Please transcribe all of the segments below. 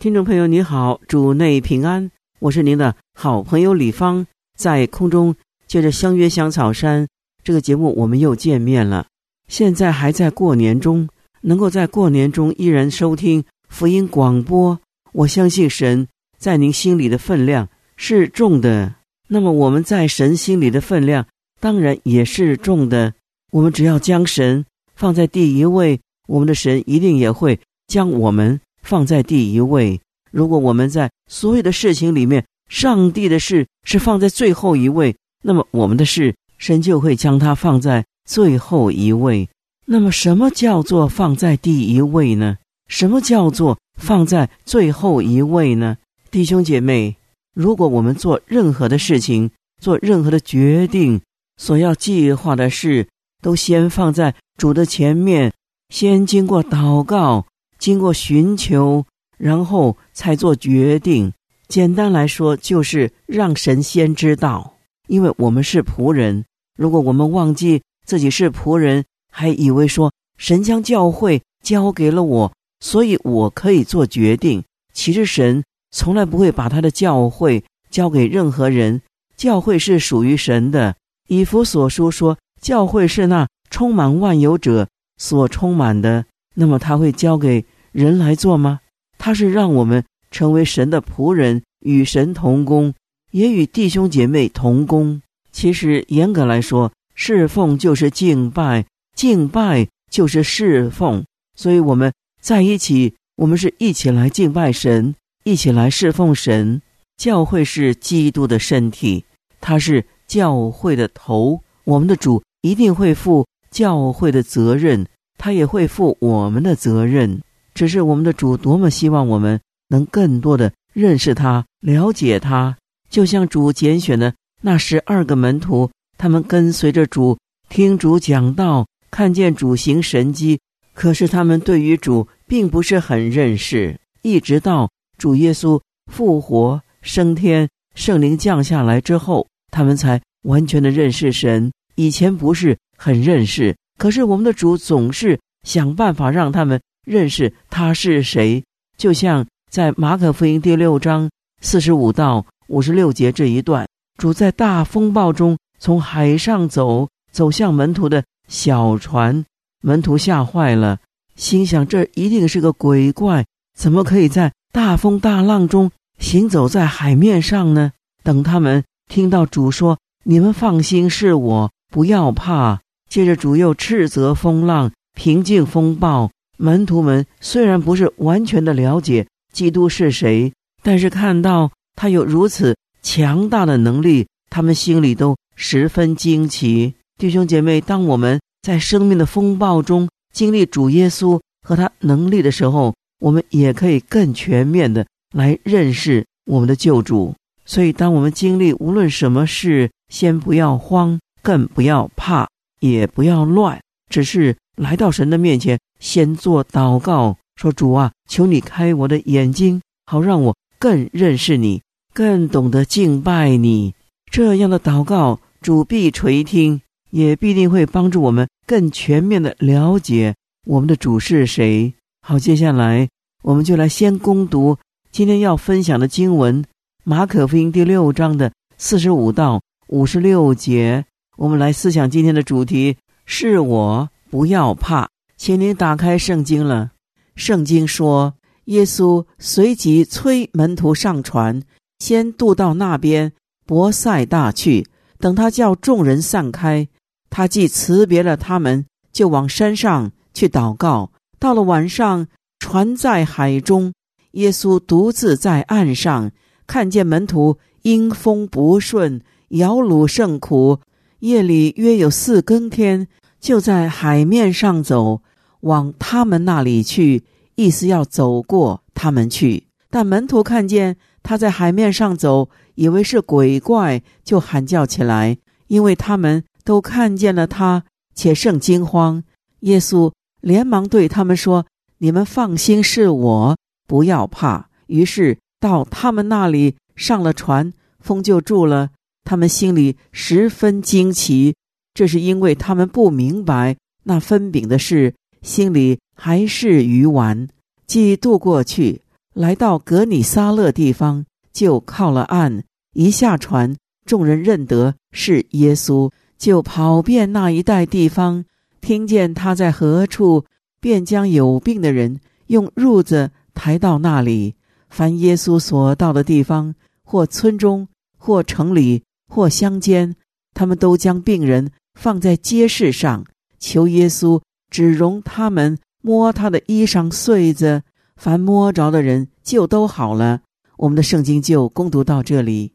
听众朋友，你好，主内平安，我是您的好朋友李芳，在空中借着相约香草山这个节目，我们又见面了。现在还在过年中，能够在过年中依然收听福音广播，我相信神在您心里的分量是重的。那么我们在神心里的分量。当然也是重的。我们只要将神放在第一位，我们的神一定也会将我们放在第一位。如果我们在所有的事情里面，上帝的事是放在最后一位，那么我们的事神就会将它放在最后一位。那么什么叫做放在第一位呢？什么叫做放在最后一位呢？弟兄姐妹，如果我们做任何的事情，做任何的决定，所要计划的事，都先放在主的前面，先经过祷告，经过寻求，然后才做决定。简单来说，就是让神先知道，因为我们是仆人。如果我们忘记自己是仆人，还以为说神将教会交给了我，所以我可以做决定。其实神从来不会把他的教会交给任何人，教会是属于神的。以弗所书说，教会是那充满万有者所充满的。那么他会交给人来做吗？他是让我们成为神的仆人，与神同工，也与弟兄姐妹同工。其实严格来说，侍奉就是敬拜，敬拜就是侍奉。所以我们在一起，我们是一起来敬拜神，一起来侍奉神。教会是基督的身体，它是。教会的头，我们的主一定会负教会的责任，他也会负我们的责任。只是我们的主多么希望我们能更多的认识他、了解他，就像主拣选的那十二个门徒，他们跟随着主，听主讲道，看见主行神迹。可是他们对于主并不是很认识，一直到主耶稣复活升天，圣灵降下来之后。他们才完全的认识神，以前不是很认识。可是我们的主总是想办法让他们认识他是谁。就像在马可福音第六章四十五到五十六节这一段，主在大风暴中从海上走，走向门徒的小船，门徒吓坏了，心想这一定是个鬼怪，怎么可以在大风大浪中行走在海面上呢？等他们。听到主说：“你们放心，是我，不要怕。”接着主又斥责风浪，平静风暴。门徒们虽然不是完全的了解基督是谁，但是看到他有如此强大的能力，他们心里都十分惊奇。弟兄姐妹，当我们在生命的风暴中经历主耶稣和他能力的时候，我们也可以更全面的来认识我们的救主。所以，当我们经历无论什么事，先不要慌，更不要怕，也不要乱，只是来到神的面前，先做祷告，说：“主啊，求你开我的眼睛，好让我更认识你，更懂得敬拜你。”这样的祷告，主必垂听，也必定会帮助我们更全面的了解我们的主是谁。好，接下来我们就来先攻读今天要分享的经文。马可福音第六章的四十五到五十六节，我们来思想今天的主题：是我不要怕。请您打开圣经了。圣经说，耶稣随即催门徒上船，先渡到那边博塞大去。等他叫众人散开，他既辞别了他们，就往山上去祷告。到了晚上，船在海中，耶稣独自在岸上。看见门徒因风不顺，摇橹甚苦。夜里约有四更天，就在海面上走，往他们那里去。意思要走过他们去。但门徒看见他在海面上走，以为是鬼怪，就喊叫起来，因为他们都看见了他，且甚惊慌。耶稣连忙对他们说：“你们放心，是我，不要怕。”于是到他们那里上了船，风就住了。他们心里十分惊奇，这是因为他们不明白那分饼的事，心里还是鱼丸。既渡过去。来到格尼撒勒地方，就靠了岸。一下船，众人认得是耶稣，就跑遍那一带地方，听见他在何处，便将有病的人用褥子抬到那里。凡耶稣所到的地方，或村中，或城里，或乡间，他们都将病人放在街市上，求耶稣只容他们摸他的衣裳穗子。凡摸着的人就都好了。我们的圣经就攻读到这里。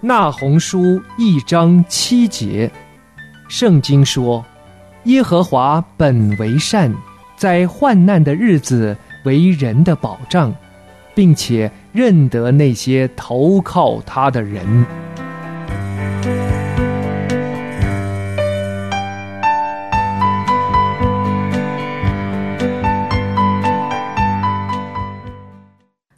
那红书一章七节，圣经说：“耶和华本为善，在患难的日子为人的保障，并且认得那些投靠他的人。”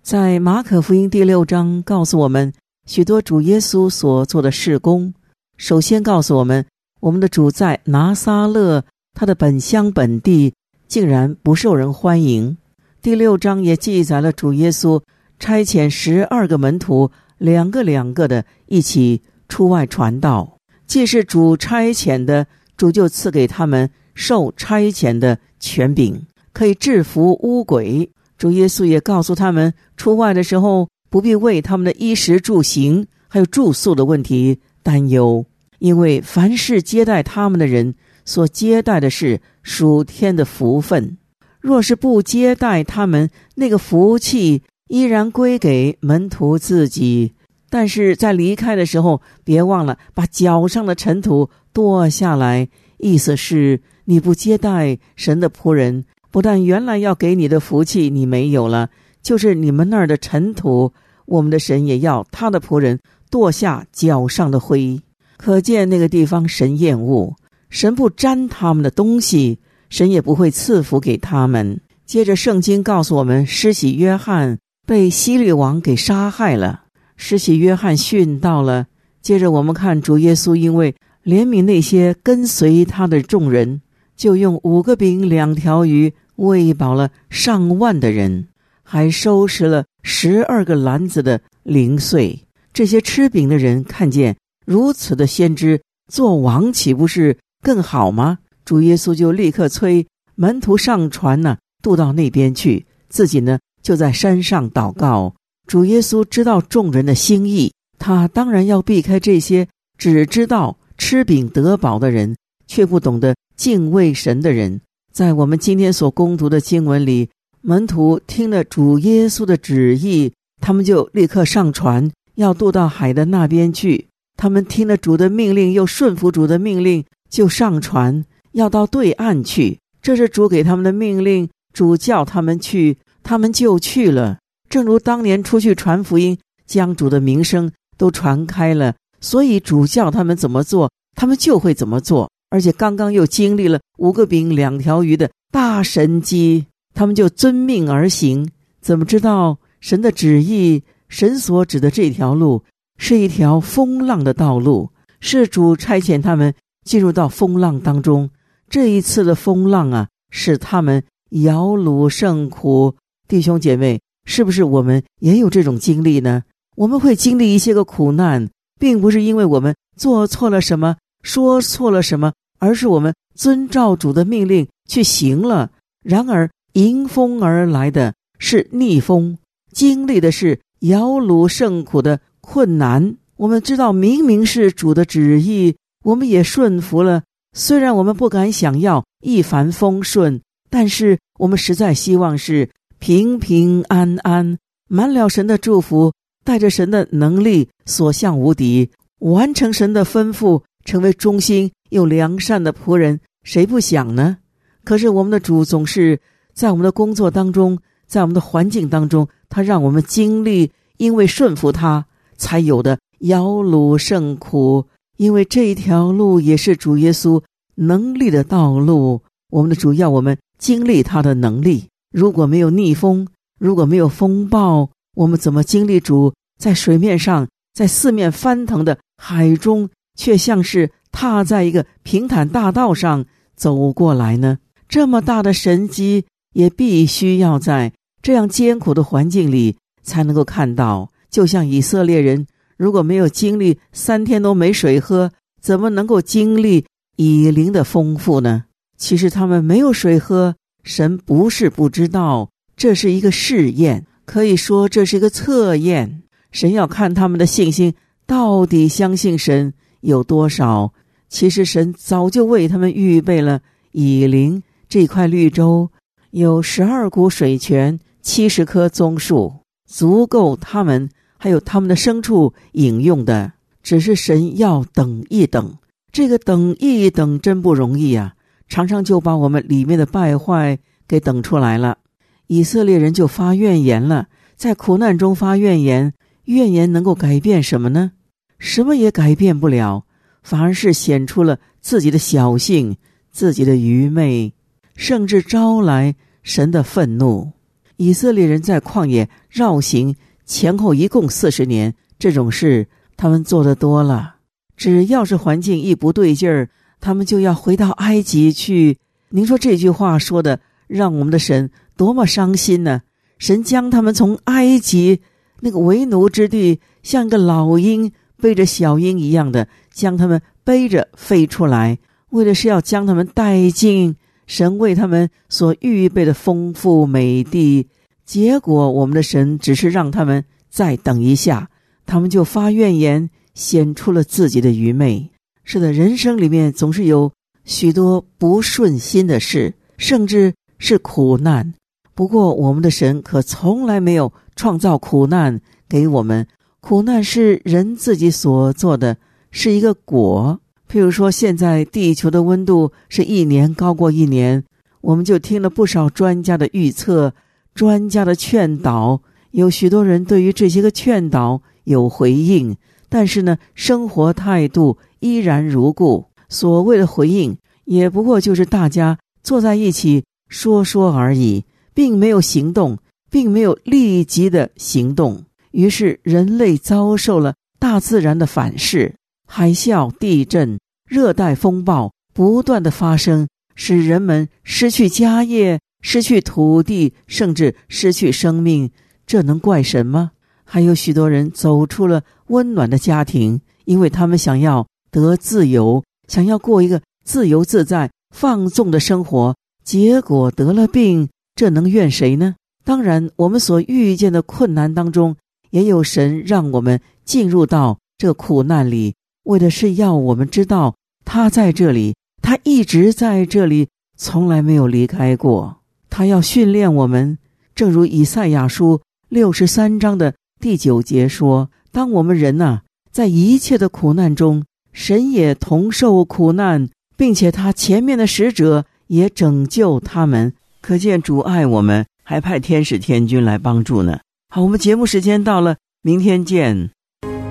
在马可福音第六章告诉我们许多主耶稣所做的事工。首先告诉我们，我们的主在拿撒勒，他的本乡本地竟然不受人欢迎。第六章也记载了主耶稣差遣十二个门徒，两个两个的一起出外传道。既是主差遣的，主就赐给他们受差遣的权柄，可以制服污鬼。主耶稣也告诉他们，出外的时候不必为他们的衣食住行还有住宿的问题担忧，因为凡是接待他们的人所接待的是属天的福分。若是不接待他们，那个福气依然归给门徒自己。但是在离开的时候，别忘了把脚上的尘土跺下来，意思是你不接待神的仆人。不但原来要给你的福气你没有了，就是你们那儿的尘土，我们的神也要他的仆人跺下脚上的灰。可见那个地方神厌恶，神不沾他们的东西，神也不会赐福给他们。接着圣经告诉我们，施洗约翰被希律王给杀害了，施洗约翰殉道了。接着我们看主耶稣因为怜悯那些跟随他的众人，就用五个饼两条鱼。喂饱了上万的人，还收拾了十二个篮子的零碎。这些吃饼的人看见如此的先知做王，岂不是更好吗？主耶稣就立刻催门徒上船呢，渡到那边去，自己呢就在山上祷告。主耶稣知道众人的心意，他当然要避开这些只知道吃饼得饱的人，却不懂得敬畏神的人。在我们今天所攻读的经文里，门徒听了主耶稣的旨意，他们就立刻上船，要渡到海的那边去。他们听了主的命令，又顺服主的命令，就上船要到对岸去。这是主给他们的命令，主叫他们去，他们就去了。正如当年出去传福音，将主的名声都传开了，所以主叫他们怎么做，他们就会怎么做。而且刚刚又经历了五个饼两条鱼的大神机，他们就遵命而行。怎么知道神的旨意？神所指的这条路是一条风浪的道路，是主差遣他们进入到风浪当中。这一次的风浪啊，使他们摇橹胜苦。弟兄姐妹，是不是我们也有这种经历呢？我们会经历一些个苦难，并不是因为我们做错了什么，说错了什么。而是我们遵照主的命令去行了，然而迎风而来的是逆风，经历的是摇橹胜苦的困难。我们知道明明是主的旨意，我们也顺服了。虽然我们不敢想要一帆风顺，但是我们实在希望是平平安安，满了神的祝福，带着神的能力，所向无敌，完成神的吩咐，成为忠心又良善的仆人，谁不想呢？可是我们的主总是在我们的工作当中，在我们的环境当中，他让我们经历，因为顺服他才有的摇橹胜苦，因为这一条路也是主耶稣能力的道路。我们的主要我们经历他的能力，如果没有逆风，如果没有风暴。我们怎么经历主在水面上，在四面翻腾的海中，却像是踏在一个平坦大道上走过来呢？这么大的神机，也必须要在这样艰苦的环境里才能够看到。就像以色列人，如果没有经历三天都没水喝，怎么能够经历以灵的丰富呢？其实他们没有水喝，神不是不知道，这是一个试验。可以说这是一个测验，神要看他们的信心到底相信神有多少。其实神早就为他们预备了以林这块绿洲，有十二股水泉，七十棵棕树，足够他们还有他们的牲畜饮用的。只是神要等一等，这个等一等真不容易啊！常常就把我们里面的败坏给等出来了。以色列人就发怨言了，在苦难中发怨言，怨言能够改变什么呢？什么也改变不了，反而是显出了自己的小性、自己的愚昧，甚至招来神的愤怒。以色列人在旷野绕行前后一共四十年，这种事他们做的多了。只要是环境一不对劲儿，他们就要回到埃及去。您说这句话说的，让我们的神。多么伤心呢！神将他们从埃及那个为奴之地，像个老鹰背着小鹰一样的将他们背着飞出来，为的是要将他们带进神为他们所预备的丰富美地。结果，我们的神只是让他们再等一下，他们就发怨言，显出了自己的愚昧。是的，人生里面总是有许多不顺心的事，甚至是苦难。不过，我们的神可从来没有创造苦难给我们。苦难是人自己所做的，是一个果。譬如说，现在地球的温度是一年高过一年，我们就听了不少专家的预测、专家的劝导。有许多人对于这些个劝导有回应，但是呢，生活态度依然如故。所谓的回应，也不过就是大家坐在一起说说而已。并没有行动，并没有立即的行动，于是人类遭受了大自然的反噬，海啸、地震、热带风暴不断的发生，使人们失去家业、失去土地，甚至失去生命。这能怪神吗？还有许多人走出了温暖的家庭，因为他们想要得自由，想要过一个自由自在、放纵的生活，结果得了病。这能怨谁呢？当然，我们所遇见的困难当中，也有神让我们进入到这苦难里，为的是要我们知道他在这里，他一直在这里，从来没有离开过。他要训练我们，正如以赛亚书六十三章的第九节说：“当我们人呐，在一切的苦难中，神也同受苦难，并且他前面的使者也拯救他们。”可见主爱我们，还派天使天君来帮助呢。好，我们节目时间到了，明天见。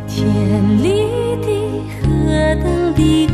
天里的何等的。